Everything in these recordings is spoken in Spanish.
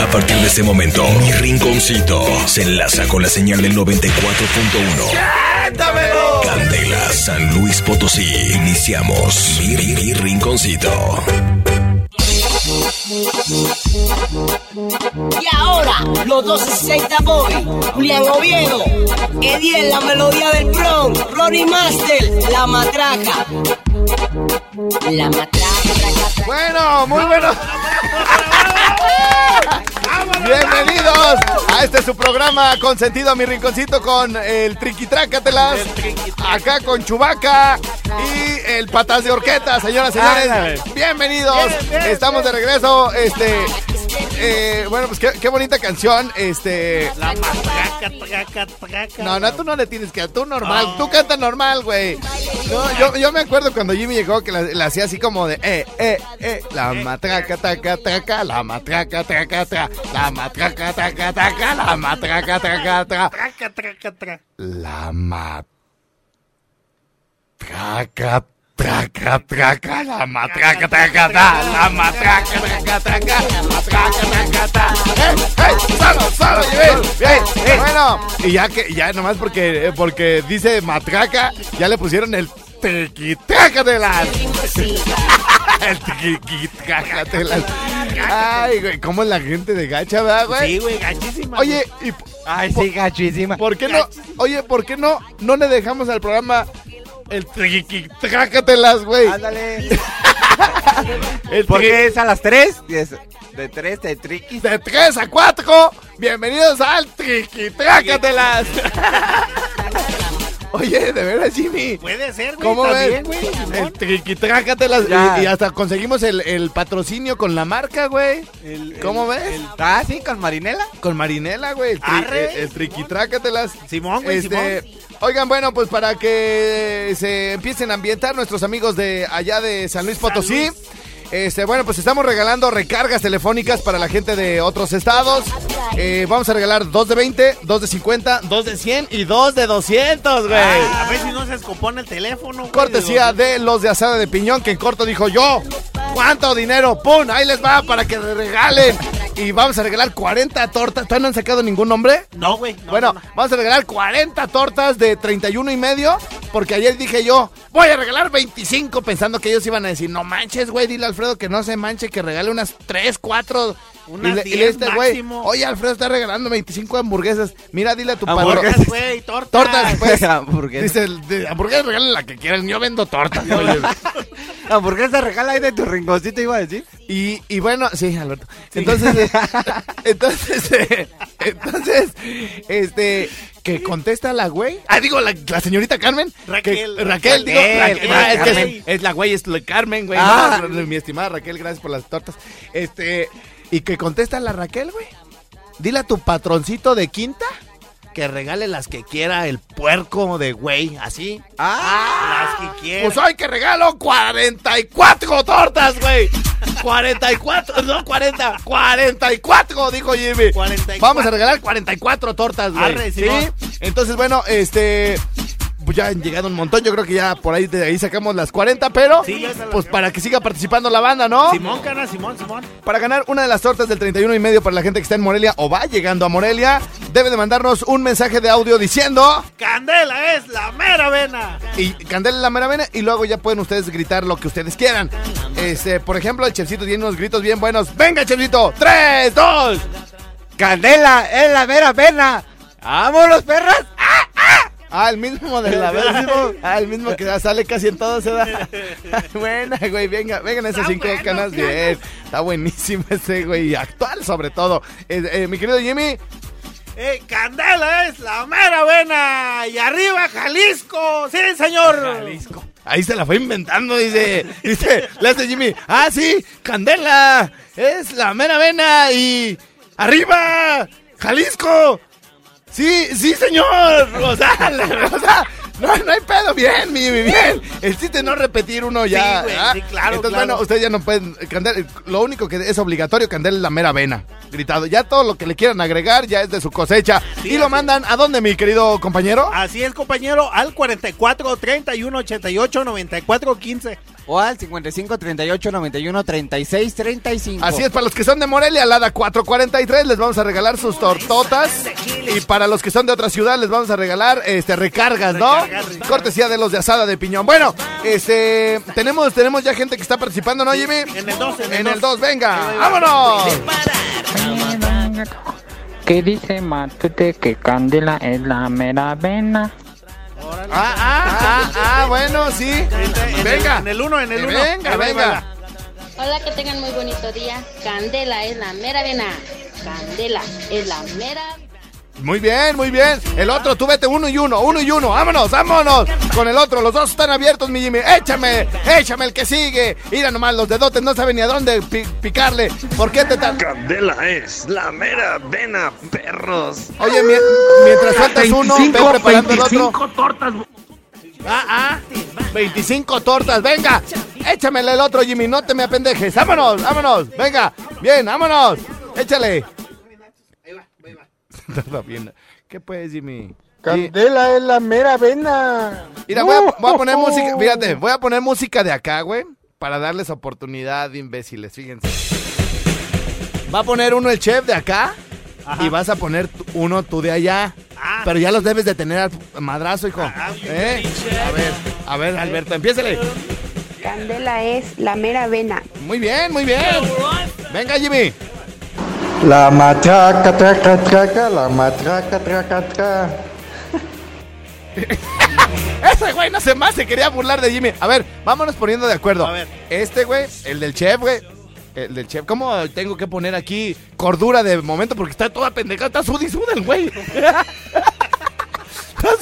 A partir de este momento, mi rinconcito se enlaza con la señal del 94.1. Candela, San Luis Potosí. Iniciamos mi, mi- mi rinconcito. Y ahora, los 260 Boy, Julián Oviedo, Eddie en la melodía del Bronx, Ronnie Master, La Matraca. La Matraca, traca, traca. Bueno, muy bueno. Bienvenidos a este su programa consentido mi rinconcito con el Triquitrácatelas. Acá con Chubaca y el Patas de Orqueta, señoras y señores. Bienvenidos. Estamos de regreso. Este. Eh, bueno, pues qué, qué bonita canción. Este. La matraca, traca, traca. No, no, tú no le tienes que. Tú normal. Tú canta normal, güey. No, yo, yo me acuerdo cuando Jimmy llegó que la, la hacía así como de. Eh, eh, eh. La matraca, taca, taca. La matraca, taca, taca. La matraca, taca, taca. La matraca, taca, taca. Traca, traca, traca. La matraca, traca, traca. La matraca, taca, taca. La matraca, taca, taca. La matraca, taca, taca. ¡Eh, eh! ¡Solo, solo! Bien, bien. Bueno, y ya que, ya nomás porque, eh, porque dice matraca, ya le pusieron el tequitrácatelas. el tequitrácatelas. Ay, güey, ¿cómo es la gente de gacha, verdad, güey? Sí, güey, gachísima. Oye, ¿y Ay, sí, gachísima. por qué no? Oye, ¿por qué no? No le dejamos al programa el tequitrácatelas, güey. Ándale. El ¿Por triqui- qué es a las 3? De 3 de triquis. De 3 a 4, bienvenidos al Triquitrácatelas. Oye, de veras, Jimmy. Puede ser, güey. ¿Cómo ves? güey. Simón. El Triquitrácatelas. Ya. Y, y hasta conseguimos el, el patrocinio con la marca, güey. El- ¿Cómo el- ves? el- Ah, sí, con Marinela. Con Marinela, güey. El, tri- Arre, el- el Triquitrácatelas. Simón, güey, Este, oigan, bueno, pues para que se empiecen a ambientar nuestros amigos de allá de San Luis Potosí. Luis. Este, bueno, pues estamos regalando recargas telefónicas para la gente de otros estados. Eh, vamos a regalar dos de 20, dos de 50, dos de 100 y dos de 200, güey. A ver si no se descompone el teléfono, güey. Cortesía de... los de asada de piñón, que en corto dijo yo. ¿Cuánto dinero? ¡Pum! Ahí les va para que le regalen. Y vamos a regalar 40 tortas. ¿Todavía no han sacado ningún nombre? No, güey. no, bueno, no, no. vamos a regalar 40 tortas de 31 y medio. Porque ayer dije yo, voy a regalar 25 pensando que ellos iban a decir, no manches, güey, dile a Alfredo que no se manche, que regale unas 3, 4. Unas y le, y le 10 este güey, oye, Alfredo está regalando 25 hamburguesas. Mira, dile a tu padre. Tortas, güey, tortas. Tortas, pues. Hamburguesa. Dice, hamburguesas regalen la que quieran, yo vendo tortas. oye. Hamburguesa regala ahí de tu rinconcito, iba a decir. Y, y bueno, sí, Alberto. Entonces, eh, entonces, eh, entonces, este, que contesta la güey. Ah, digo, la, la señorita Carmen. Raquel. Que- Raquel, digo, Raquel, Raquel, ah, es, que Carmen. es, es la güey, es la Carmen, güey. Ah. no, mi estimada Raquel, gracias por las tortas. Este, y que contesta la Raquel, güey. Dile a tu patroncito de quinta que regale las que quiera el puerco de güey, así. Las que quieras. Pues hoy que regalo 44 tortas, güey. 44, no 40, 44, dijo Jimmy. 44. Vamos a regalar 44 tortas, güey. Arre, ¿Sí? Simón. Entonces, bueno, este pues ya han llegado un montón, yo creo que ya por ahí de ahí sacamos las 40, pero Sí, pues para que siga participando la banda, ¿no? Simón, cana, Simón, Simón. Para ganar una de las tortas del 31 y medio para la gente que está en Morelia o va llegando a Morelia, debe de mandarnos un mensaje de audio diciendo Candela es la mera vena. y Candela en la mera vena y luego ya pueden ustedes gritar lo que ustedes quieran. Este, por ejemplo, el chefcito tiene unos gritos bien buenos. ¡Venga, chefcito! ¡Tres, dos! Candela es la mera pena. ¡Vámonos, perras! Ah, el mismo de la mismo- Ah, el mismo que sale casi en todo se da. Buena, güey, venga, vengan esas cinco bueno, canas bien. Está buenísimo ese, güey, y actual sobre todo. Eh, eh, mi querido Jimmy, Eh, Candela es la mera vena. Y arriba Jalisco. Sí, señor. Jalisco. Ahí se la fue inventando, dice. Dice, le hace Jimmy. Ah, sí, Candela. Es la mera vena. Y arriba, Jalisco. Sí, sí, señor. O sea, o sea, no, no hay pedo. Bien, mi, bien. El chiste no repetir uno ya. Sí, güey, sí, claro, Entonces, claro. bueno, ustedes ya no pueden. Lo único que es obligatorio, Candela es la mera vena. Gritado. Ya todo lo que le quieran agregar ya es de su cosecha. Sí, y lo mandan a dónde, mi querido compañero? Así es, compañero, al 44 31 88 94 15. O al 55 38 91 36 35. Así es, para los que son de Morelia, Lada 443, les vamos a regalar sus tortotas. Y para los que son de otra ciudad, les vamos a regalar este recargas, ¿no? Cortesía de los de asada de piñón. Bueno, este tenemos, tenemos ya gente que está participando, ¿no, Jimmy? En el 2, En el 2, venga, vámonos. ¿Qué dice Matute que Candela es la mera vena? Ah, ah, ah, ah, bueno, sí. Venga. En el 1, en el 1. Venga, venga. Hola, que tengan muy bonito día. Candela es la mera vena. Candela es la mera. Muy bien, muy bien. El otro, tú vete uno y uno, uno y uno. Vámonos, vámonos. Con el otro, los dos están abiertos, mi Jimmy. Échame, échame el que sigue. Mira nomás, los dedotes no saben ni a dónde pi- picarle. ¿Por qué te tan... Candela es la mera vena, perros. Oye, mi- mientras sueltas uno, ve preparando el otro. tortas. Ah, ah. 25 tortas, venga. Échamele el otro, Jimmy, no te me apendejes. Vámonos, vámonos. Venga, bien, vámonos. Échale. ¿Qué puedes, Jimmy? Candela es la mera vena. Mira, voy a, voy a poner música, fíjate, voy a poner música de acá, güey, para darles oportunidad, imbéciles, fíjense. Va a poner uno el chef de acá y vas a poner uno tú de allá. Ah. Pero ya los debes de tener al madrazo, hijo. ¿Eh? A ver, a ver, Alberto, empiézale. Candela es la mera vena. Muy bien, muy bien. Venga, Jimmy. La matraca, traca, traca, la matraca, traca, traca. Ese güey no se más se quería burlar de Jimmy. A ver, vámonos poniendo de acuerdo. A ver. Este güey, el del chef, güey. El del chef. ¿Cómo tengo que poner aquí cordura de momento? Porque está toda pendejada. Está sudi suda el güey.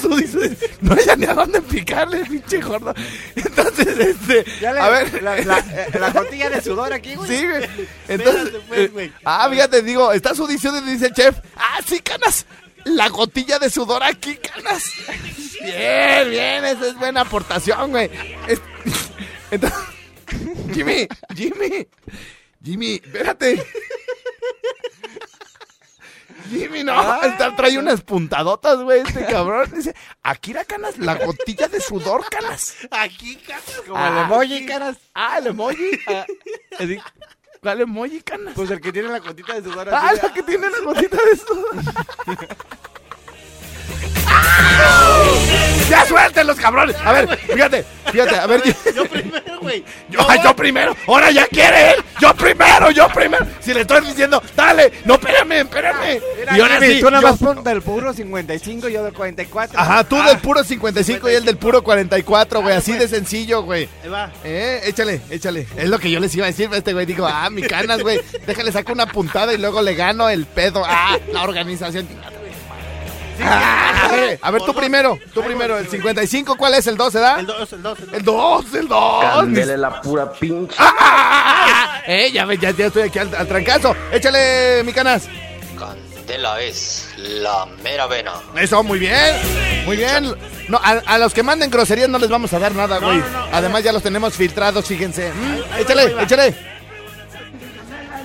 sudi suda. No hay ni a dónde picarle, pinche gordo. Entonces, este. Ya le- a ver. La, la, la gotilla de sudor aquí, güey. Sí, güey. Entonces, pues, güey. eh, ah, fíjate, digo, está su edición y dice el chef. Ah, sí, canas. La gotilla de sudor aquí, canas. Bien, bien, esa es buena aportación, güey. Es- Entonces, Jimmy, Jimmy, Jimmy, espérate. Jimmy, no, está- trae unas puntadotas, güey, este cabrón. Dice, aquí la canas, la gotilla de sudor, canas. Aquí, cabrón. Como el emoji, caras. Ah, el emoji. Ah, así, ¿Cuál emoji, canas? Pues el que tiene la gotita de sudor Ah, así. la que tiene la gotita de sudor. ¡Ya suelten los cabrones! A ver, fíjate, fíjate, a ver. Yo primero, güey. Yo, yo primero, ahora ya quiere él. Yo primero, yo primero. Si le estoy diciendo, dale, no, espérame, espérame. Mira, y ahora sí, tú nada más pon del puro 55 y yo del 44. Ajá, tú del puro 55 y él del puro 44, güey. Así de sencillo, güey. Ahí va. Eh, échale, échale. Es lo que yo les iba a decir este güey. Digo, ah, mi canas, güey. Déjale, saco una puntada y luego le gano el pedo. Ah, la organización. Ah, a ver, a ver, tú primero, tú primero. El 55, ¿cuál es? ¿El 2, se da? El 2, el 2, el 2. El 2, el 2. Candela es la pura pinche. Ah, ah. Eh, ya, ya, ya estoy aquí al, al trancazo. Échale, mi canas. Candela es la mera vena. Eso, muy bien. Muy bien. No, a, a los que manden groserías no les vamos a dar nada, güey. no, no, a Además, ya los tenemos filtrados, fíjense. Mm, échale, échale.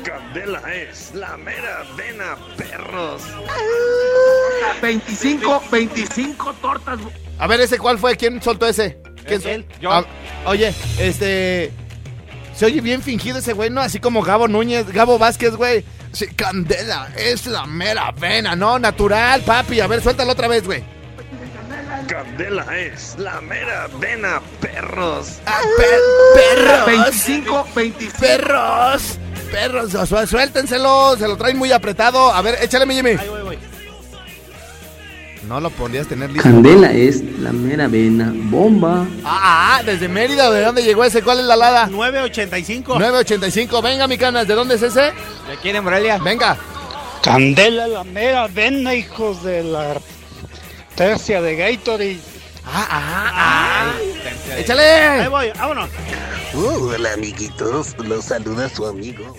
Candela es la mera vena, perros. 25, 25 tortas. A ver, ese cuál fue, ¿quién soltó ese? ¿Quién Es él, yo. Ah, oye, este. Se oye bien fingido ese güey, ¿no? Así como Gabo Núñez, Gabo Vázquez, güey. Sí, Candela, es la mera vena, ¿no? Natural, papi. A ver, suéltalo otra vez, güey. Candela es la mera vena, perros. Ah, per- perros. 25, 25. Perros. Perros, su- suéltenselo. Se lo traen muy apretado. A ver, échale, mi Jimmy. Ahí voy, voy. No lo podías tener listo. Candela es la mera vena. Bomba. Ah, ah, desde Mérida, ¿de dónde llegó ese? ¿Cuál es la lada? 985. 985. Venga, mi canas, ¿de dónde es ese? ¿De quién en Morelia? Venga. Candela la mera vena, hijos de la tercia de Gatorade. Ah, ah, ah. Ahí ¡Échale! voy, vámonos. hola amiguitos, los saluda su amigo.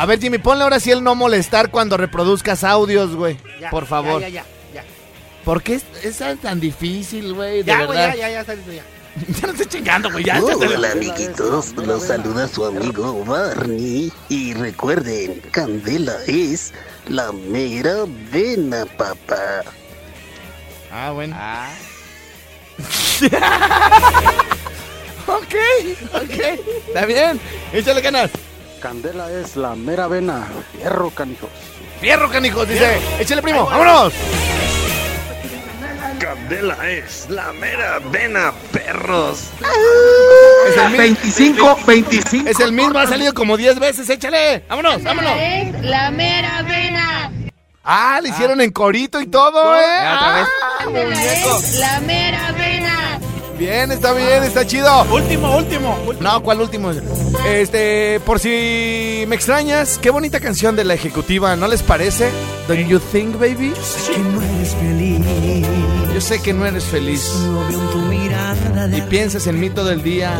A ver, Jimmy, ponle ahora sí el no molestar cuando reproduzcas audios, güey. Ya, Por favor. Ya, ya, ya. ¿Por qué es, es tan difícil, güey? Ya, güey, verdad. ya, ya, ya, está listo, ya. Ya no estoy chingando, güey. Ya. Hola amiguitos, los saluda su amigo Barney. Y recuerden, Candela es la mera vena, papá. Ah, bueno. ok, ok. Está bien. Échale ganas. Candela es la mera vena. Fierro, canijos. Fierro, canijos, dice. Échale, primo. ¡Vámonos! Candela es la mera vena, perros. Es el mi- 25, 25. Es el mismo, ha salido como 10 veces. Échale. Vámonos, vámonos. Es la mera vena. Ah, le hicieron en corito y todo, ¿eh? Ah, Es la mera vena. Bien, está bien, está chido. Último, último. último. No, ¿cuál último? Este, por si me extrañas, qué bonita canción de la ejecutiva, ¿no les parece? Don't you think, baby? que no eres feliz. Yo sé que no eres feliz. Y piensas en mí todo el día.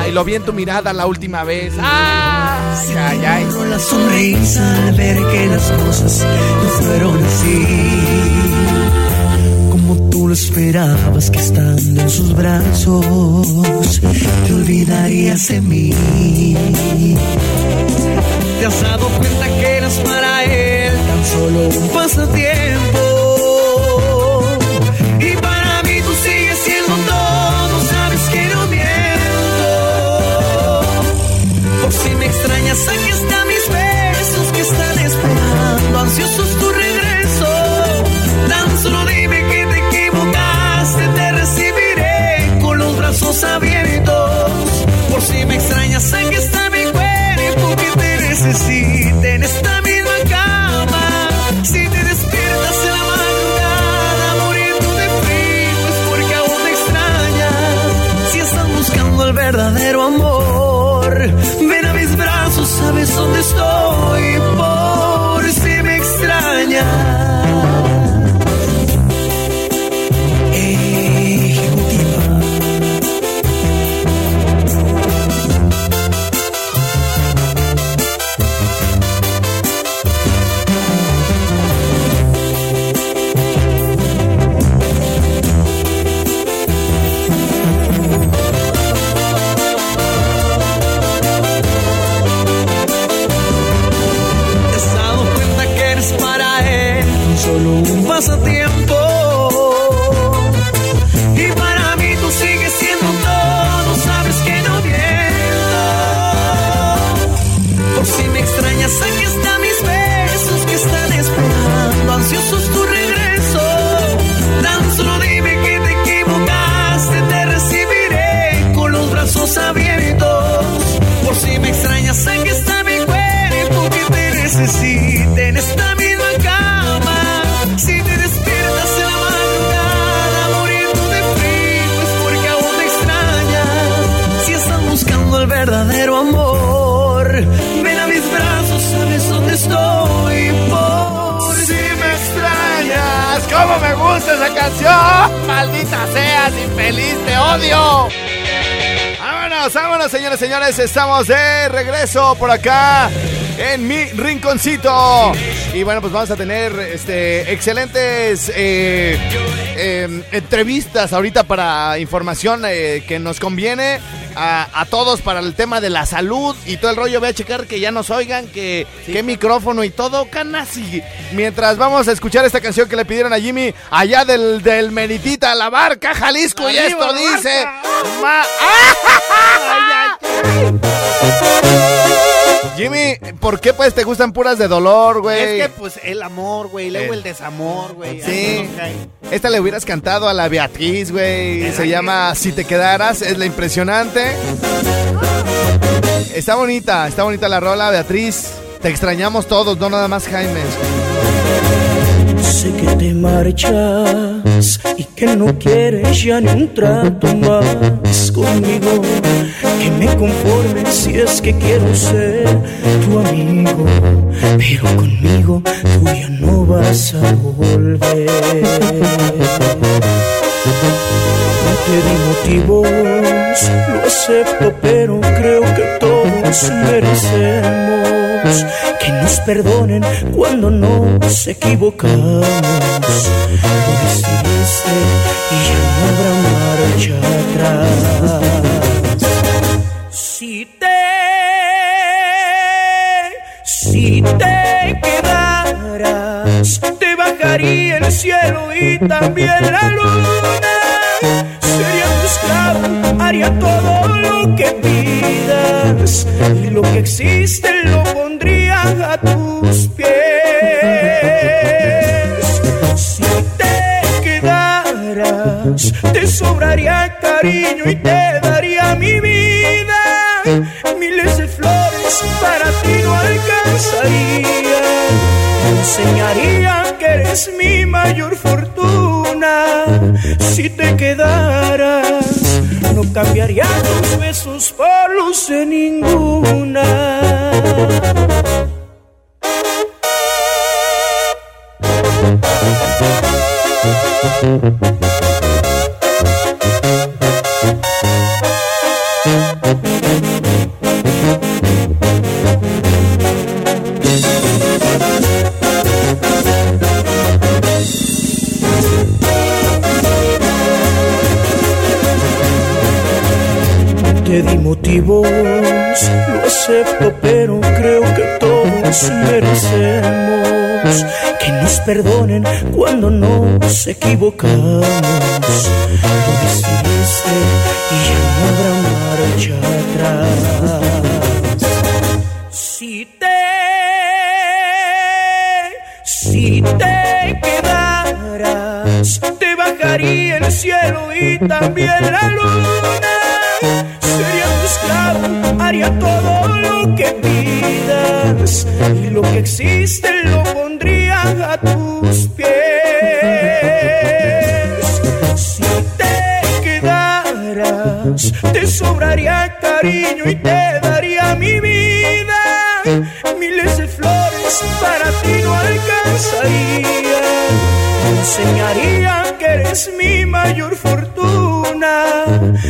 Ay, lo vi en tu mirada la última vez. Ay, ay, ay. La sonrisa al ver que las cosas no fueron así. Tú lo esperabas que estando en sus brazos te olvidarías de mí. Te has dado cuenta que eras para él tan solo un pasatiempo. Que te necesita en esta misma cama. Si te despiertas en la madrugada muriendo de frío, es porque aún me extrañas. Si estás buscando el verdadero amor, ven a mis brazos, sabes dónde estoy. Vámonos, vámonos, señores, señores. Estamos de regreso por acá en mi rinconcito. Y bueno, pues vamos a tener este excelentes eh, eh, entrevistas ahorita para información eh, que nos conviene a, a todos para el tema de la salud y todo el rollo. Voy a checar que ya nos oigan, que qué micrófono y todo, canasi. Mientras vamos a escuchar esta canción que le pidieron a Jimmy allá del, del Meritita, la barca, Jalisco. y esto dice... Jimmy, ¿por qué pues te gustan puras de dolor, güey? Es que pues el amor, güey, luego el desamor, güey. Sí. Esta le hubieras cantado a la Beatriz, güey. Se llama Si te quedaras, es la impresionante. Está bonita, está bonita la rola, Beatriz. Te extrañamos todos, no nada más Jaime. Sé que te marchas y que no quieres ya ni un trato más conmigo. Que me conforme si es que quiero ser tu amigo. Pero conmigo tú ya no vas a volver. No te di motivos, lo acepto, pero creo que todos merecemos que nos perdonen cuando nos equivocamos. Lo decidiste y ya no habrá marcha atrás. Si te quedaras, te bajaría el cielo y también la luna. Sería tu esclavo, haría todo lo que pidas y lo que existe lo pondría a tus pies. Si te quedaras, te sobraría cariño y te daría mi vida. Miles para ti no alcanzaría. Enseñaría que eres mi mayor fortuna. Si te quedaras, no cambiaría tus besos por luz de ninguna. Motivos, lo acepto, pero creo que todos merecemos que nos perdonen cuando nos equivocamos. Lo decidiste y ya no habrá marcha atrás. Si te, si te quedaras, te bajaría el cielo y también la luna. Todo lo que pidas y lo que existe lo pondría a tus pies. Si te quedaras, te sobraría cariño y te daría mi vida. Miles de flores para ti no alcanzaría. Te enseñaría que eres mi mayor fortuna.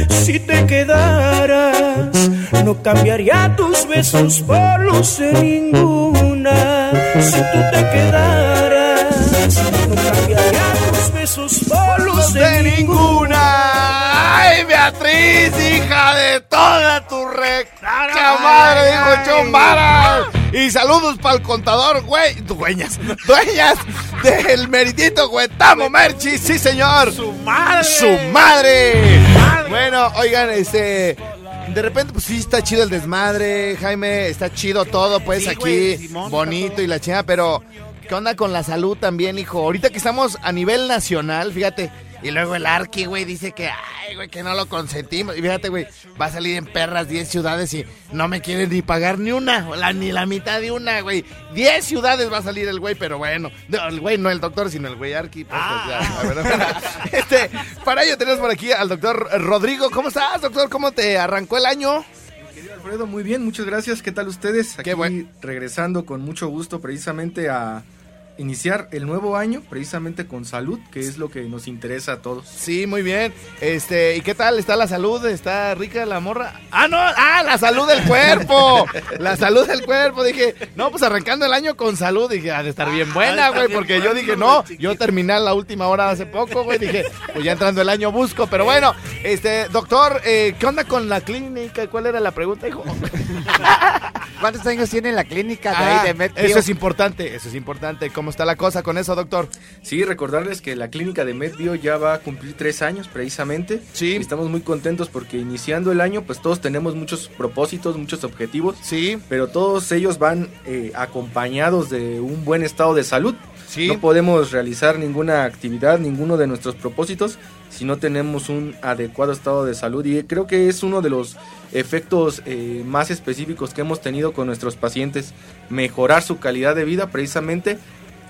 Si te quedaras, no cambiaría tus besos por luz de ninguna. Si tú te quedaras, no cambiaría tus besos por luz de ninguna. ¡Ay, Beatriz, hija de toda tu recta madre! Dijo. Y saludos para el contador, güey. Dueñas, dueñas del meritito Huetamo Merchi, sí, señor. Su madre. Su madre. Bueno, oigan, este. De repente, pues sí, está chido el desmadre, Jaime, está chido todo, pues Sí, aquí, güey, Simón, bonito y la chingada, pero ¿qué onda con la salud también, hijo? Ahorita que estamos a nivel nacional, fíjate, y luego el Arqui, güey, dice que, ay, güey, que no lo consentimos. Y fíjate, güey, va a salir en perras 10 ciudades y no me quieren ni pagar ni una, la- ni la mitad de una, güey. 10 ciudades va a salir el güey, pero bueno. No, el güey, no el doctor, sino el güey Arqui. pues, pues, ya, a ver, a ver. este, para ello tenemos por aquí al doctor Rodrigo. ¿Cómo estás, doctor? ¿Cómo te arrancó el año? Alfredo, muy bien, muchas gracias. ¿Qué tal ustedes? Aquí regresando con mucho gusto precisamente a iniciar el nuevo año, precisamente con salud, que es lo que nos interesa a todos. Sí, muy bien. Este, ¿y qué tal está la salud? ¿Está rica la morra? Ah, no, ah, la salud del cuerpo. La salud del cuerpo. Dije, no, pues arrancando el año con salud. Dije, ha de estar bien buena, güey, porque yo dije, no, yo terminé la última hora hace poco, güey. Dije, pues ya entrando el año busco. Pero bueno, este, doctor, eh, ¿qué onda con la clínica? ¿Cuál era la pregunta, hijo? ¿Cuántos años tiene la clínica de Ah, ahí de Med eso es importante, eso es importante. ¿Cómo está la cosa con eso, doctor? Sí, recordarles que la clínica de MedBio ya va a cumplir tres años precisamente. Sí. Estamos muy contentos porque iniciando el año, pues todos tenemos muchos propósitos, muchos objetivos. Sí. Pero todos ellos van eh, acompañados de un buen estado de salud. Sí. No podemos realizar ninguna actividad, ninguno de nuestros propósitos si no tenemos un adecuado estado de salud. Y creo que es uno de los efectos eh, más específicos que hemos tenido con nuestros pacientes. Mejorar su calidad de vida precisamente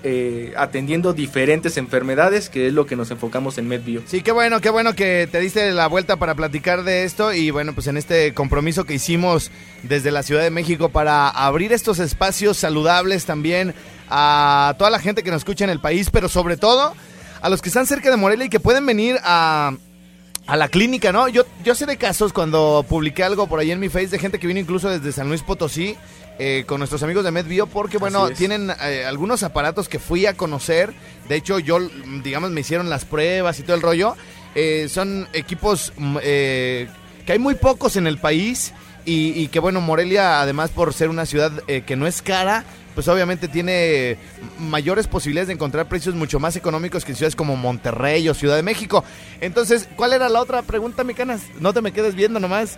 eh, atendiendo diferentes enfermedades, que es lo que nos enfocamos en MedBio. Sí, qué bueno, qué bueno que te diste la vuelta para platicar de esto y bueno, pues en este compromiso que hicimos desde la Ciudad de México para abrir estos espacios saludables también a toda la gente que nos escucha en el país, pero sobre todo a los que están cerca de Morelia y que pueden venir a, a la clínica, ¿no? Yo, yo sé de casos cuando publiqué algo por ahí en mi face de gente que vino incluso desde San Luis Potosí eh, con nuestros amigos de MedBio porque, bueno, tienen eh, algunos aparatos que fui a conocer. De hecho, yo, digamos, me hicieron las pruebas y todo el rollo. Eh, son equipos mm, eh, que hay muy pocos en el país y, y que, bueno, Morelia, además por ser una ciudad que no es cara, pues obviamente tiene mayores posibilidades de encontrar precios mucho más económicos que en ciudades como Monterrey o Ciudad de México. Entonces, ¿cuál era la otra pregunta, mi canas? No te me quedes viendo nomás.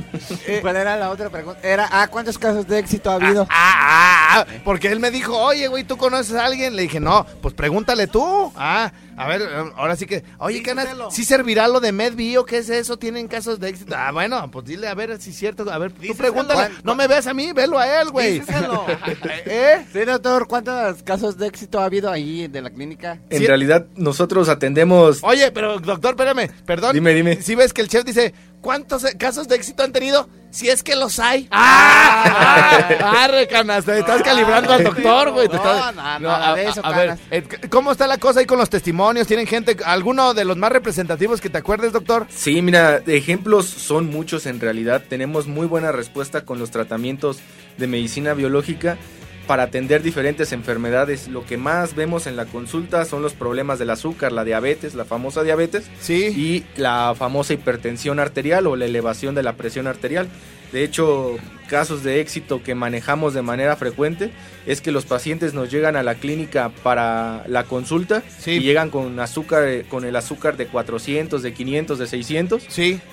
¿Cuál era la otra pregunta? Era, ah, ¿cuántos casos de éxito ha habido? Ah, porque él me dijo, oye, güey, ¿tú conoces a alguien? Le dije, no, pues pregúntale tú. Ah, a ver, ahora sí que, oye, Canas, ¿sí servirá lo de MedBio? ¿Qué es eso? ¿Tienen casos de éxito? Ah, bueno, pues dile, a ver si es cierto. A ver, tú pregúntale. No me veas a mí, velo a él, güey. ¿Eh? Sí, doctor, ¿cuántos casos de éxito ha habido ahí de la clínica? En realidad, nosotros atendemos... Oye, pero doctor, espérame, perdón. Dime, dime. Si ves que el chef dice, ¿cuántos eh, casos de éxito han tenido? Si es que los hay. ¡Ah! ¡Ah! Arre, Canas, te estás calibrando al doctor, güey. te No, estás- no, eso, a ver, Canas. eh, ¿cómo está la cosa ahí con los testimonios? ¿Tienen gente, alguno de los más representativos que te acuerdes, doctor? Sí, mira, ejemplos son muchos en realidad. Tenemos muy buena respuesta con los tratamientos de medicina biológica para atender diferentes enfermedades. Lo que más vemos en la consulta son los problemas del azúcar, la diabetes, la famosa diabetes, y la famosa hipertensión arterial o la elevación de la presión arterial. De hecho, casos de éxito que manejamos de manera frecuente es que los pacientes nos llegan a la clínica para la consulta y llegan con azúcar, con el azúcar de 400, de 500, de 600,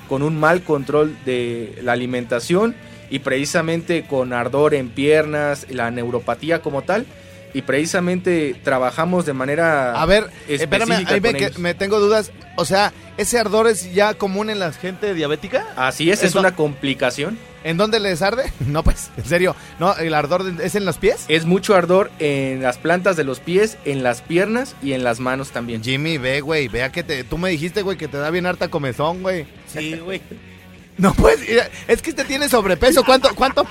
con un mal control de la alimentación y precisamente con ardor en piernas, la neuropatía como tal. Y precisamente trabajamos de manera A ver, espérame, ahí me, con que- me tengo dudas. O sea, ¿ese ardor es ya común en la gente diabética? Así es, es una complicación. ¿En dónde les arde? No, pues, en serio. ¿No? ¿El ardor es en los pies? Es mucho ardor en las plantas de los pies, en las piernas y en las manos también. Jimmy, ve, güey, vea que te, tú me dijiste, güey, que te da bien harta comezón, güey. Sí, güey. No, pues, es que este tiene sobrepeso. ¿Cuánto, cuánto,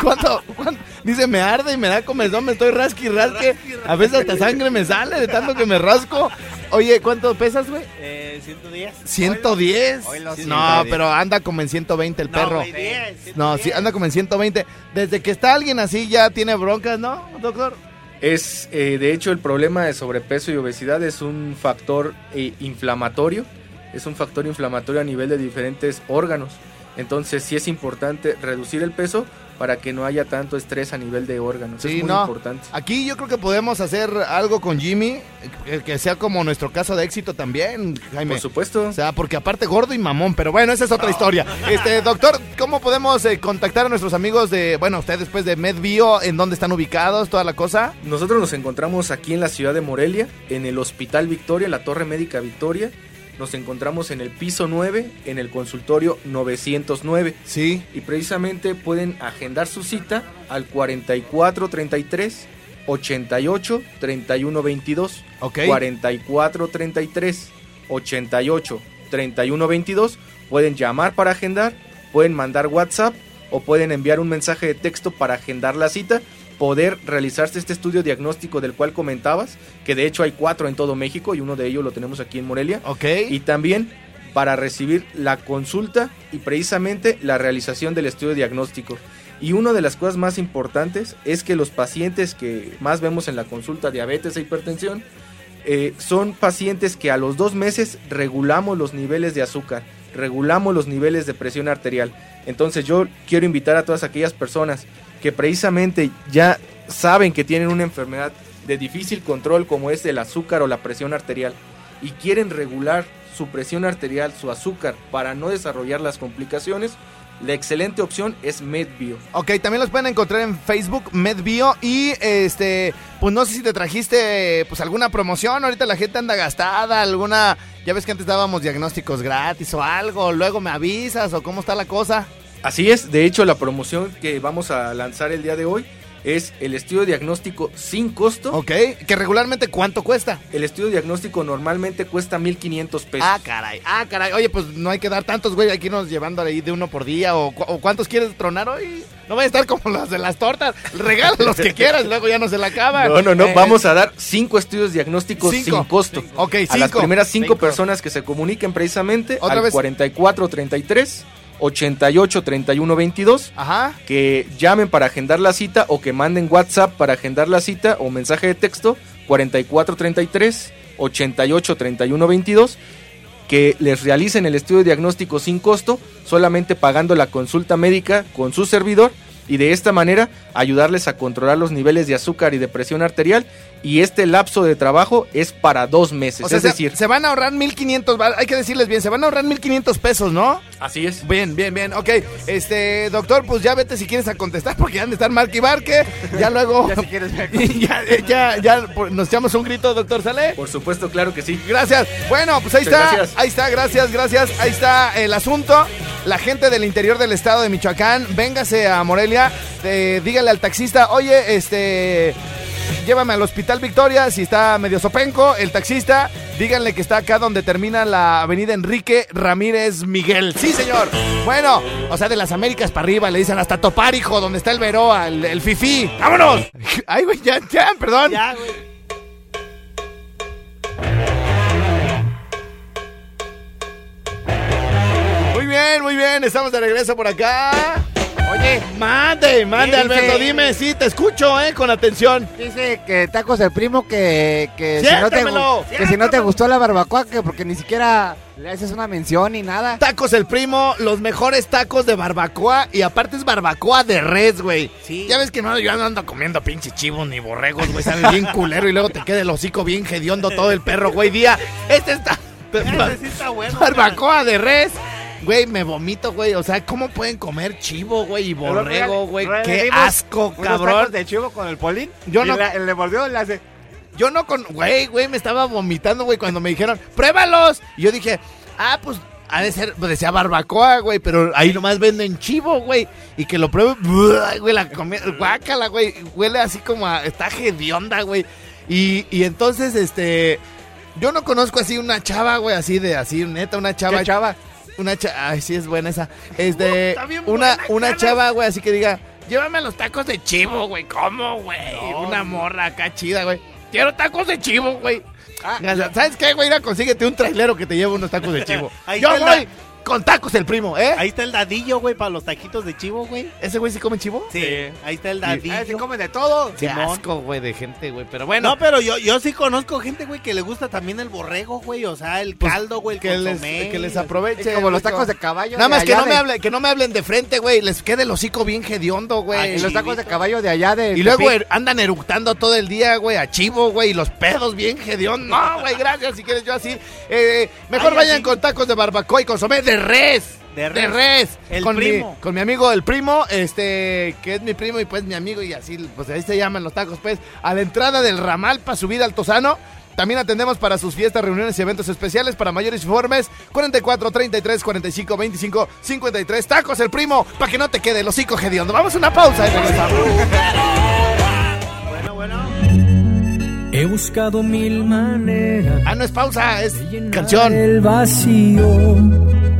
cuánto, cuánto? Dice, me arde y me da comezón, me estoy rasqui, rasque. A veces hasta sangre me sale de tanto que me rasco. Oye, ¿cuánto pesas, güey? Eh, 110. 110. Oilo, sí. No, 110. pero anda como en 120 el No, perro. güey, 10, No, sí, anda como en 120. Desde que está alguien así ya tiene broncas, ¿no, doctor? Es, eh, de hecho, el problema de sobrepeso y obesidad es un factor eh, inflamatorio, es un factor inflamatorio a nivel de diferentes órganos. Entonces, sí es importante reducir el peso para que no haya tanto estrés a nivel de órganos. Sí, es muy no. importante. Aquí yo creo que podemos hacer algo con Jimmy, eh, que sea como nuestro caso de éxito también, Jaime. Por supuesto. O sea, porque aparte gordo y mamón, pero bueno, esa es otra historia. Este, doctor, ¿cómo podemos eh, contactar a nuestros amigos de, bueno, ustedes después de MedBio, en dónde están ubicados, toda la cosa? Nosotros nos encontramos aquí en la ciudad de Morelia, en el Hospital Victoria, la Torre Médica Victoria. Nos encontramos en el piso 9, en el consultorio 909. Sí. Y precisamente pueden agendar su cita al 4433 88 31 22. Ok. 4433 88 31 22. Pueden llamar para agendar, pueden mandar WhatsApp o pueden enviar un mensaje de texto para agendar la cita, poder realizarse este estudio diagnóstico del cual comentabas, que de hecho hay cuatro en todo México y uno de ellos lo tenemos aquí en Morelia. Ok. Y también para recibir la consulta y precisamente la realización del estudio diagnóstico. Y una de las cosas más importantes es que los pacientes que más vemos en la consulta, diabetes e hipertensión, eh, son pacientes que a los dos meses regulamos los niveles de azúcar, regulamos los niveles de presión arterial. Entonces yo quiero invitar a todas aquellas personas que precisamente ya saben que tienen una enfermedad de difícil control como es el azúcar o la presión arterial y quieren regular su presión arterial, su azúcar, para no desarrollar las complicaciones, la excelente opción es MedBio. Ok, también los pueden encontrar en Facebook, MedBio. Y este, pues no sé si te trajiste pues alguna promoción. Ahorita la gente anda gastada, alguna. Ya ves que antes dábamos diagnósticos gratis o algo. Luego me avisas o cómo está la cosa. Así es, de hecho la promoción que vamos a lanzar el día de hoy es el estudio diagnóstico sin costo. Ok, que regularmente cuánto cuesta. El estudio diagnóstico normalmente cuesta 1500 pesos. Ah, caray, ah, caray. Oye, pues no hay que dar tantos, güey, hay que irnos llevando ahí de uno por día. ¿O, cu- o cuántos quieres tronar hoy? No vaya a estar como los de las tortas. Regala los que quieras, luego ya no se la acaban. No, no, no. Eh, Vamos a dar cinco estudios diagnósticos Cinco. sin costo. Ok, A las cinco. primeras cinco, Cinco. personas que se comuniquen precisamente Otra al vez. 4433 88 31 22 Ajá. que llamen para agendar la cita o que manden WhatsApp para agendar la cita o mensaje de texto 4433 88 31 22 que les realicen el estudio diagnóstico sin costo, solamente pagando la consulta médica con su servidor y de esta manera ayudarles a controlar los niveles de azúcar y de presión arterial y este lapso de trabajo es para dos meses, O sea, es se, decir, se van a ahorrar 1500, va- hay que decirles bien, se van a ahorrar 1500 pesos, ¿no? así es. Bien, bien, bien, ok. Este, doctor, pues ya vete si quieres a contestar porque han de estar marque y barque. Ya luego. Ya si quieres ver. ya, ya, ya, nos echamos un grito, doctor, ¿sale? Por supuesto, claro que sí. Gracias. Bueno, pues ahí está. gracias. Ahí está, gracias, gracias. Ahí está el asunto. La gente del interior del estado de Michoacán, véngase a Morelia. eh, dígale al taxista, oye, este. Llévame al Hospital Victoria, si está medio sopenco, el taxista, díganle que está acá donde termina la avenida Enrique Ramírez Miguel. Sí, señor. Bueno, o sea, de las Américas para arriba, le dicen hasta Topar, hijo, donde está el Veroa, el, el Fifi. ¡Vámonos! Ay, güey, ya, ya, perdón. Ya, güey. Muy bien, muy bien, estamos de regreso por acá. Mande, mande, ¿Qué Alberto, dime, sí, te escucho, eh, con atención. Dice que tacos el primo que, que, si no te, Siéntamelo, gu- que si no te gustó la barbacoa, que porque ni siquiera le haces una mención ni nada. Tacos el primo, los mejores tacos de barbacoa y aparte es barbacoa de res, güey. Sí. Ya ves que no, yo no ando comiendo pinche chivos ni borregos, güey, sabe bien culero y luego te queda el hocico bien hediondo todo el perro, güey, día. Este está... Ese sí está bueno. Barbacoa de res. Güey, me vomito, güey. O sea, ¿cómo pueden comer chivo, güey, y borrego, güey? Qué asco, cabrón. de chivo con el polín. Yo y no- la- le volvió, le hace. Yo no con. Güey, güey, me estaba vomitando, güey, cuando me dijeron, ¡pruébalos! Y yo dije, ah, pues ha de ser, pues decía barbacoa, güey, pero ahí nomás venden chivo, güey. Y que lo pruebe, güey, la comida, guácala, güey. Huele así como a. Está hedionda, güey. Y, y entonces, este. Yo no conozco así una chava, güey, así de, así, neta, una chava. ¿Qué chava? Una chava, ay, sí es buena esa. Este, bien una, buena, una chava, güey, así que diga, llévame a los tacos de chivo, güey. ¿Cómo, güey? una morra acá chida, güey. Quiero tacos de chivo, güey. Ah, ¿Sabes qué, güey? Mira, consíguete un trailero que te lleve unos tacos de chivo. Yo voy con tacos el primo, ¿eh? Ahí está el dadillo, güey, para los taquitos de chivo, güey. ¿Ese güey sí come chivo? Sí, ahí está el Ah, dadillo. se come de todo. Qué Simón. asco, güey, de gente, güey. Pero bueno, No, pero yo, yo sí conozco gente, güey, que le gusta también el borrego, güey. O sea, el Pues, caldo, güey, el que les, consomé. que les Es aproveche. como los tacos de caballo. Nada de más que allá no, me hable, que no me hablen de frente, güey. Les quede el hocico bien hediondo, güey. Ah, y los tacos de caballo de allá de. Y luego Tepic. er- andan eructando todo el día, güey, a chivo, güey, y los pedos bien hediondos. No, güey, gracias, si quieres yo así. Eh, mejor Ay, vayan así. con tacos de barbacoa y consomé de res. De De res. El con primo. Mi, con mi amigo el primo, este, que es mi primo y pues mi amigo y así, pues ahí se llaman los tacos, pues, a la entrada del ramal para subir al Tosano. También atendemos para sus fiestas, reuniones y eventos especiales. Para mayores informes, 44 33 45 25 53. Tacos el primo, para que no te quede el hocico hediondo. Vamos a una pausa y. Bueno, bueno. He buscado mil maneras Ah, no es pausa, es canción. el vacío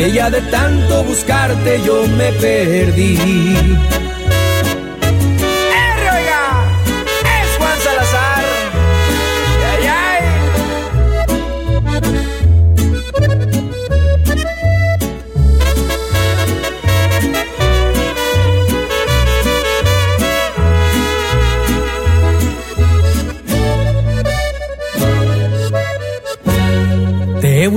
Que ya de tanto buscarte yo me perdí.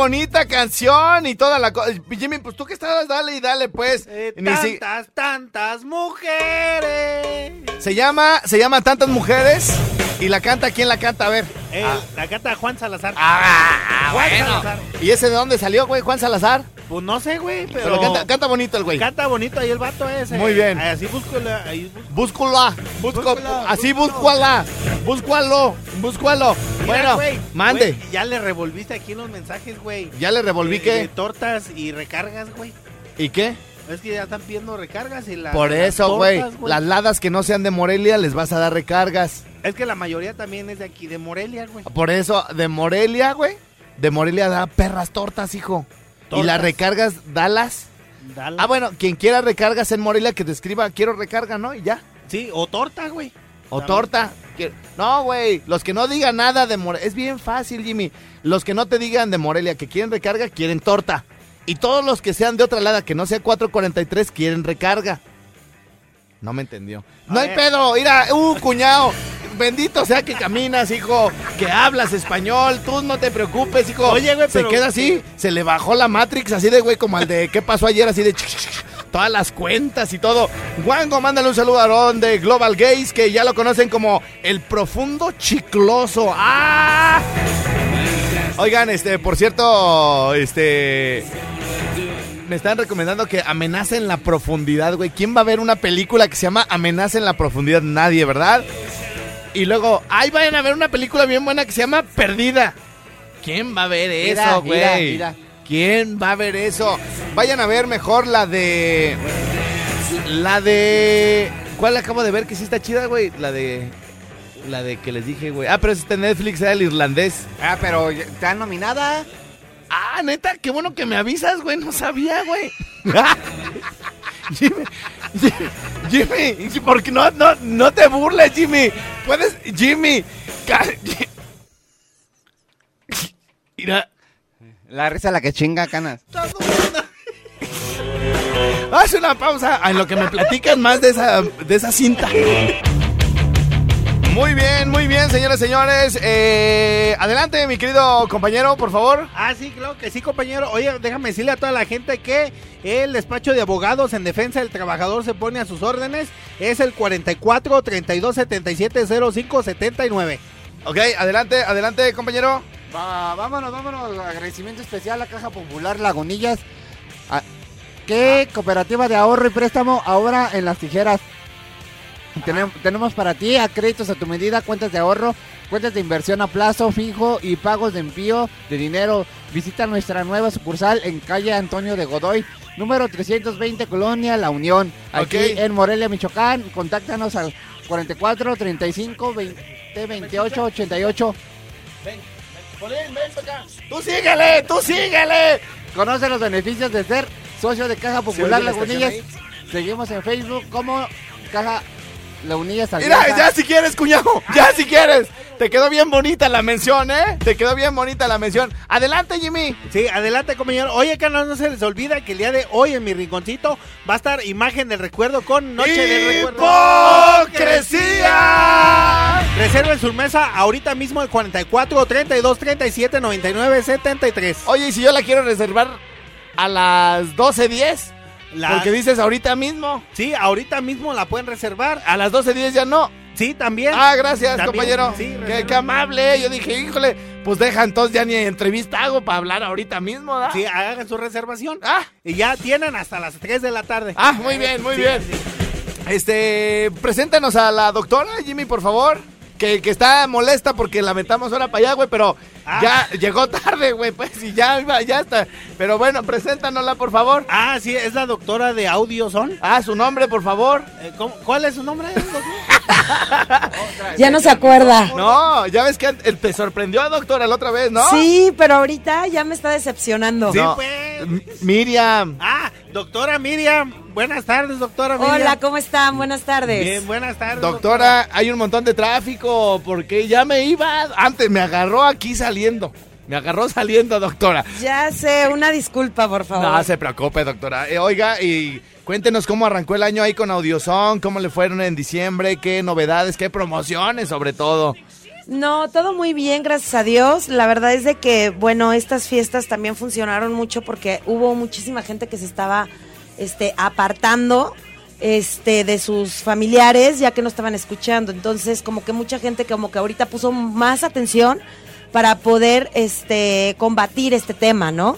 Bonita canción y toda la cosa. Jimmy, pues tú que estabas, dale y dale, pues. Ni si- Tantas, tantas mujeres. Se llama, se llama Tantas Mujeres y la canta, ¿quién la canta? A ver. Eh, La canta Juan Salazar. Ah, Juan bueno. Salazar. ¿Y ese de dónde salió, güey? Juan Salazar. Pues no sé, güey, pero... Pero canta, canta bonito el güey. Canta bonito ahí el vato ese. Muy bien. Así búscalo. Ahí, Búscula, busco, Búscula, así búscualo, búscualo. Mira, Bueno, güey, mande. güey, ya le revolviste aquí los mensajes, güey. Ya le revolví De- qué? de tortas y recargas, güey. ¿Y qué? Es que ya están pidiendo recargas y la, Por eso, güey, las ladas que no sean de Morelia les vas a dar recargas. Es que la mayoría también es de aquí, de Morelia, güey. Por eso, de Morelia, güey, de Morelia da perras tortas, hijo. Y las recargas, dalas. Dale. Ah, bueno, quien quiera recargas en Morelia que te escriba, quiero recarga, ¿no? Y ya. Sí, o torta, güey. O torta. No, güey. Los que no digan nada de Morelia. Es bien fácil, Jimmy. Los que no te digan de Morelia que quieren recarga, quieren torta. Y todos los que sean de otra lada que no sea 443 quieren recarga. No me entendió. no hay pedo. Mira, uh, cuñado. Bendito sea que caminas, hijo. Que hablas español. Tú no te preocupes, hijo. Oye, güey, Se pero- queda así. Se le bajó la Matrix así de, güey, como al de ¿qué pasó ayer? Así de todas las cuentas y todo. Wango, mándale un saludo a Aaron de Global Gays, que ya lo conocen como el profundo chicloso. ¡Ah! Oigan, este, por cierto, este. Me están recomendando que Amenaza en la Profundidad, güey. ¿Quién va a ver una película que se llama Amenaza en la Profundidad? Nadie, ¿verdad? Y luego, ahí vayan a ver una película bien buena que se llama Perdida. ¿Quién va a ver Mira, eso, mira, güey? mira. ¿Quién va a ver eso? Vayan a ver mejor la de. La de. ¿Cuál acabo de ver que sí está chida, güey? La de. La de que les dije, güey. Ah, pero es de Netflix, era el irlandés. Ah, pero está nominada. Ah, neta, qué bueno que me avisas, güey. No sabía, güey. Jimmy, Jimmy, Jimmy, porque no, no, no te burles, Jimmy. Puedes, Jimmy. Mira, La risa la que chinga, canas. haz una pausa en lo que me platican más de esa, de esa cinta. Muy bien, muy bien, señores, señores. Eh, adelante, mi querido compañero, por favor. Ah, sí, claro que sí, compañero. Oye, déjame decirle a toda la gente que el despacho de abogados en defensa del trabajador se pone a sus órdenes. Es el 44 32 77 05 79. Ok, adelante, adelante, compañero. Va, vámonos, vámonos. Agradecimiento especial a Caja Popular Lagunillas. Ah, ¿Qué cooperativa de ahorro y préstamo ahora en las tijeras? Tenem- tenemos para ti a créditos a tu medida, cuentas de ahorro, cuentas de inversión a plazo fijo y pagos de envío de dinero. Visita nuestra nueva sucursal en calle Antonio de Godoy, número 320, Colonia La Unión, aquí en Morelia, Michoacán. Contáctanos al 44 35 20 28 88. Tú síguele, tú síguele. Conoce los beneficios de ser socio de Caja Popular la Lagunillas. Seguimos en Facebook como Caja Lagunillas Mira, Alianza. ya si quieres, cuñado, ya si quieres. Te quedó bien bonita la mención, ¿eh? Te quedó bien bonita la mención. Adelante, Jimmy. Sí, adelante, compañero. Oye, que no, no se les olvida que el día de hoy en mi rinconcito va a estar imagen del recuerdo con Noche del Recuerdo. ¡Hipocresía! Reserven su mesa ahorita mismo al 44 32 37 99 73. Oye, y si yo la quiero reservar a las 12.10, La- Porque dices ahorita mismo. Sí, ahorita mismo la pueden reservar. A las 12.10 ya no. Sí, también. Ah, gracias, También, compañero. sí, qué, amable. Yo dije, híjole, pues deja entonces ya ni entrevista hago para hablar ahorita mismo, ¿da? Sí, hagan su reservación. Ah. Y ya tienen hasta las 3 de la tarde. Ah, muy bien, muy Sí, bien. sí. Este, preséntanos a la doctora, Jimmy, por favor. Que, que está molesta porque la metamos ahora para allá, güey, pero Ah. ya llegó tarde, güey, pues, y ya iba, ya está. Pero bueno, preséntanosla, por favor. Ah, sí, es la doctora de Audio Son. Ah, su nombre, por favor. Eh, ¿cómo- ¿Cuál es su nombre? Ya no se acuerda. No, ya ves que te sorprendió, doctora, la otra vez, ¿no? Sí, pero ahorita ya me está decepcionando. Sí, No. pues. M- Miriam. Ah, doctora Miriam. Buenas tardes, doctora Miriam. Hola, ¿cómo están? Buenas tardes. Bien, buenas tardes. Doctora, hay un montón de tráfico porque ya me iba, antes me agarró aquí saliendo. Me agarró saliendo, doctora. Ya sé, una disculpa, por favor. No se preocupe, doctora. Eh, oiga, y cuéntenos cómo arrancó el año ahí con Audiozón, cómo le fueron en diciembre, qué novedades, qué promociones sobre todo. No, todo muy bien, gracias a Dios. La verdad es de que, bueno, estas fiestas también funcionaron mucho porque hubo muchísima gente que se estaba este, apartando este, de sus familiares ya que no estaban escuchando. Entonces, como que mucha gente como que ahorita puso más atención para poder este, combatir este tema, ¿no?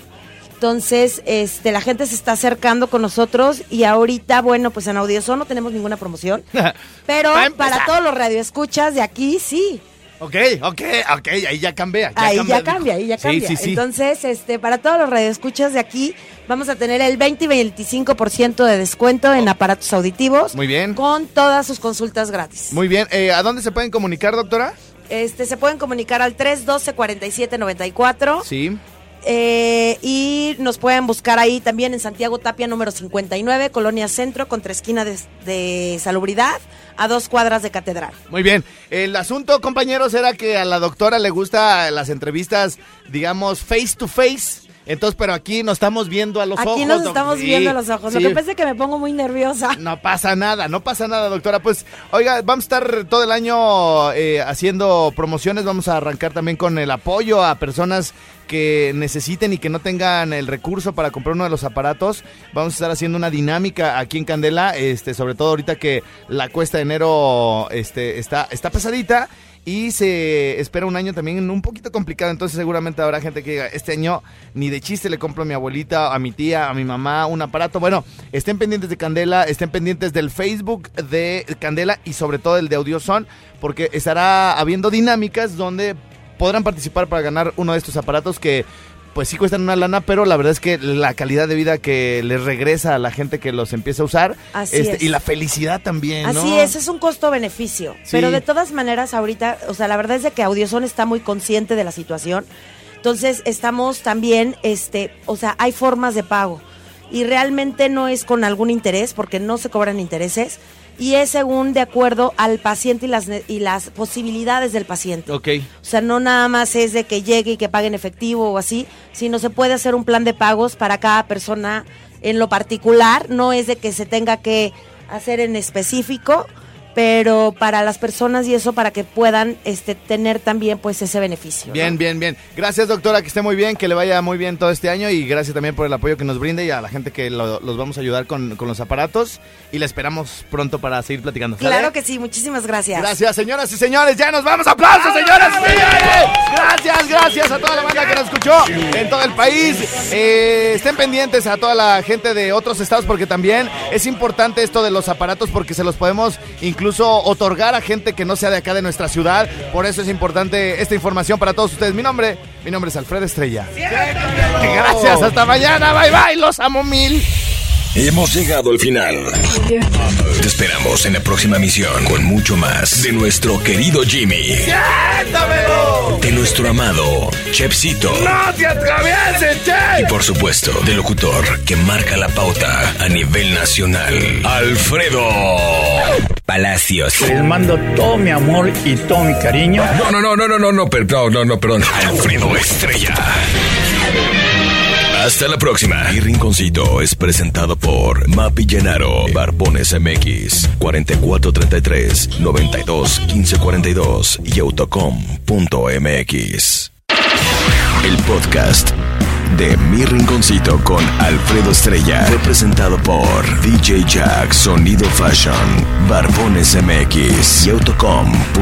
Entonces, este, la gente se está acercando con nosotros y ahorita, bueno, pues en Audioson no tenemos ninguna promoción, pero para todos los radioescuchas de aquí, sí. Ok, ok, ok, ahí ya cambia. ahí ya cambia, ahí ya cambia. sí, sí. Entonces, este, para todos los radioescuchas de aquí, vamos a tener el 20 y 25% de descuento en aparatos auditivos Muy bien. con todas sus consultas gratis. Muy bien. Eh, ¿A dónde se pueden comunicar, doctora? Este, se pueden comunicar al 312 4794 Sí. eh, y nos pueden buscar ahí también en Santiago Tapia número 59, Colonia Centro, contra esquina de, de Salubridad, a dos cuadras de Catedral. Muy bien. El asunto, compañeros, era que a la doctora le gusta las entrevistas, digamos, face to face. Entonces, pero aquí nos estamos viendo a los ojos. Aquí nos estamos Sí, viendo a los ojos. sí. Lo que pasa es que me pongo muy nerviosa. No pasa nada, no pasa nada, doctora. Pues, oiga, vamos a estar todo el año eh, haciendo promociones. Vamos a arrancar también con el apoyo a personas que necesiten y que no tengan el recurso para comprar uno de los aparatos. Vamos a estar haciendo una dinámica aquí en Candela, este, sobre todo ahorita que la cuesta de enero este, está, está pesadita. Y se espera un año también un poquito complicado, entonces seguramente habrá gente que diga, este año ni de chiste le compro a mi abuelita, a mi tía, a mi mamá un aparato. Bueno, estén pendientes de Candela, estén pendientes del Facebook de Candela y sobre todo el de Audioson, porque estará habiendo dinámicas donde podrán participar para ganar uno de estos aparatos que pues sí cuestan una lana, pero la verdad es que la calidad de vida que les regresa a la gente que los empieza a usar Así este, es. y la felicidad también, ¿no? Así es, es un costo-beneficio. Sí. Pero de todas maneras, ahorita, o sea, la verdad es de que Audioson está muy consciente de la situación. Entonces, estamos también, este, o sea, hay formas de pago. Y realmente no es con algún interés, porque no se cobran intereses. Y es según de acuerdo al paciente y las, y las posibilidades del paciente. Ok. O sea, no nada más es de que llegue y que pague en efectivo o así, sino se puede hacer un plan de pagos para cada persona en lo particular. No es de que se tenga que hacer en específico, pero para las personas y eso para que puedan este, tener también pues ese beneficio. ¿no? Bien, bien, bien. Gracias, doctora, que esté muy bien, que le vaya muy bien todo este año y gracias también por el apoyo que nos brinde y a la gente que lo- los vamos a ayudar con, con los aparatos y la esperamos pronto para seguir platicando. ¿sale? Claro que sí, muchísimas gracias. Gracias, señoras y señores. Ya nos vamos. ¡Aplausos, señoras y señores! Gracias, gracias a toda la banda que nos escuchó en todo el país. Eh, estén pendientes a toda la gente de otros estados porque también es importante esto de los aparatos porque se los podemos incluso otorgar a gente que no sea de acá de nuestra ciudad. Por eso es importante esta información para todos ustedes. Mi nombre, mi nombre es Alfredo Estrella. Gracias, hasta mañana. Bye, bye. Los amo mil. Hemos llegado al final. Te esperamos en la próxima misión con mucho más de nuestro querido Jimmy. De nuestro amado Chepsito. ¡No te atravieses, Y por supuesto, del locutor que marca la pauta a nivel nacional, Alfredo Palacios. Les mando todo mi amor y todo mi cariño. No, no, no, no, no, no, no, perdón, no, no, perdón. Alfredo Estrella. Hasta la próxima. Mi rinconcito es presentado por Mapi Llenaro, Barbones MX, 4433 92 1542 y autocom.mx. El podcast de Mi Rinconcito con Alfredo Estrella fue presentado por DJ Jack Sonido Fashion, Barbones MX y Autocom.mx.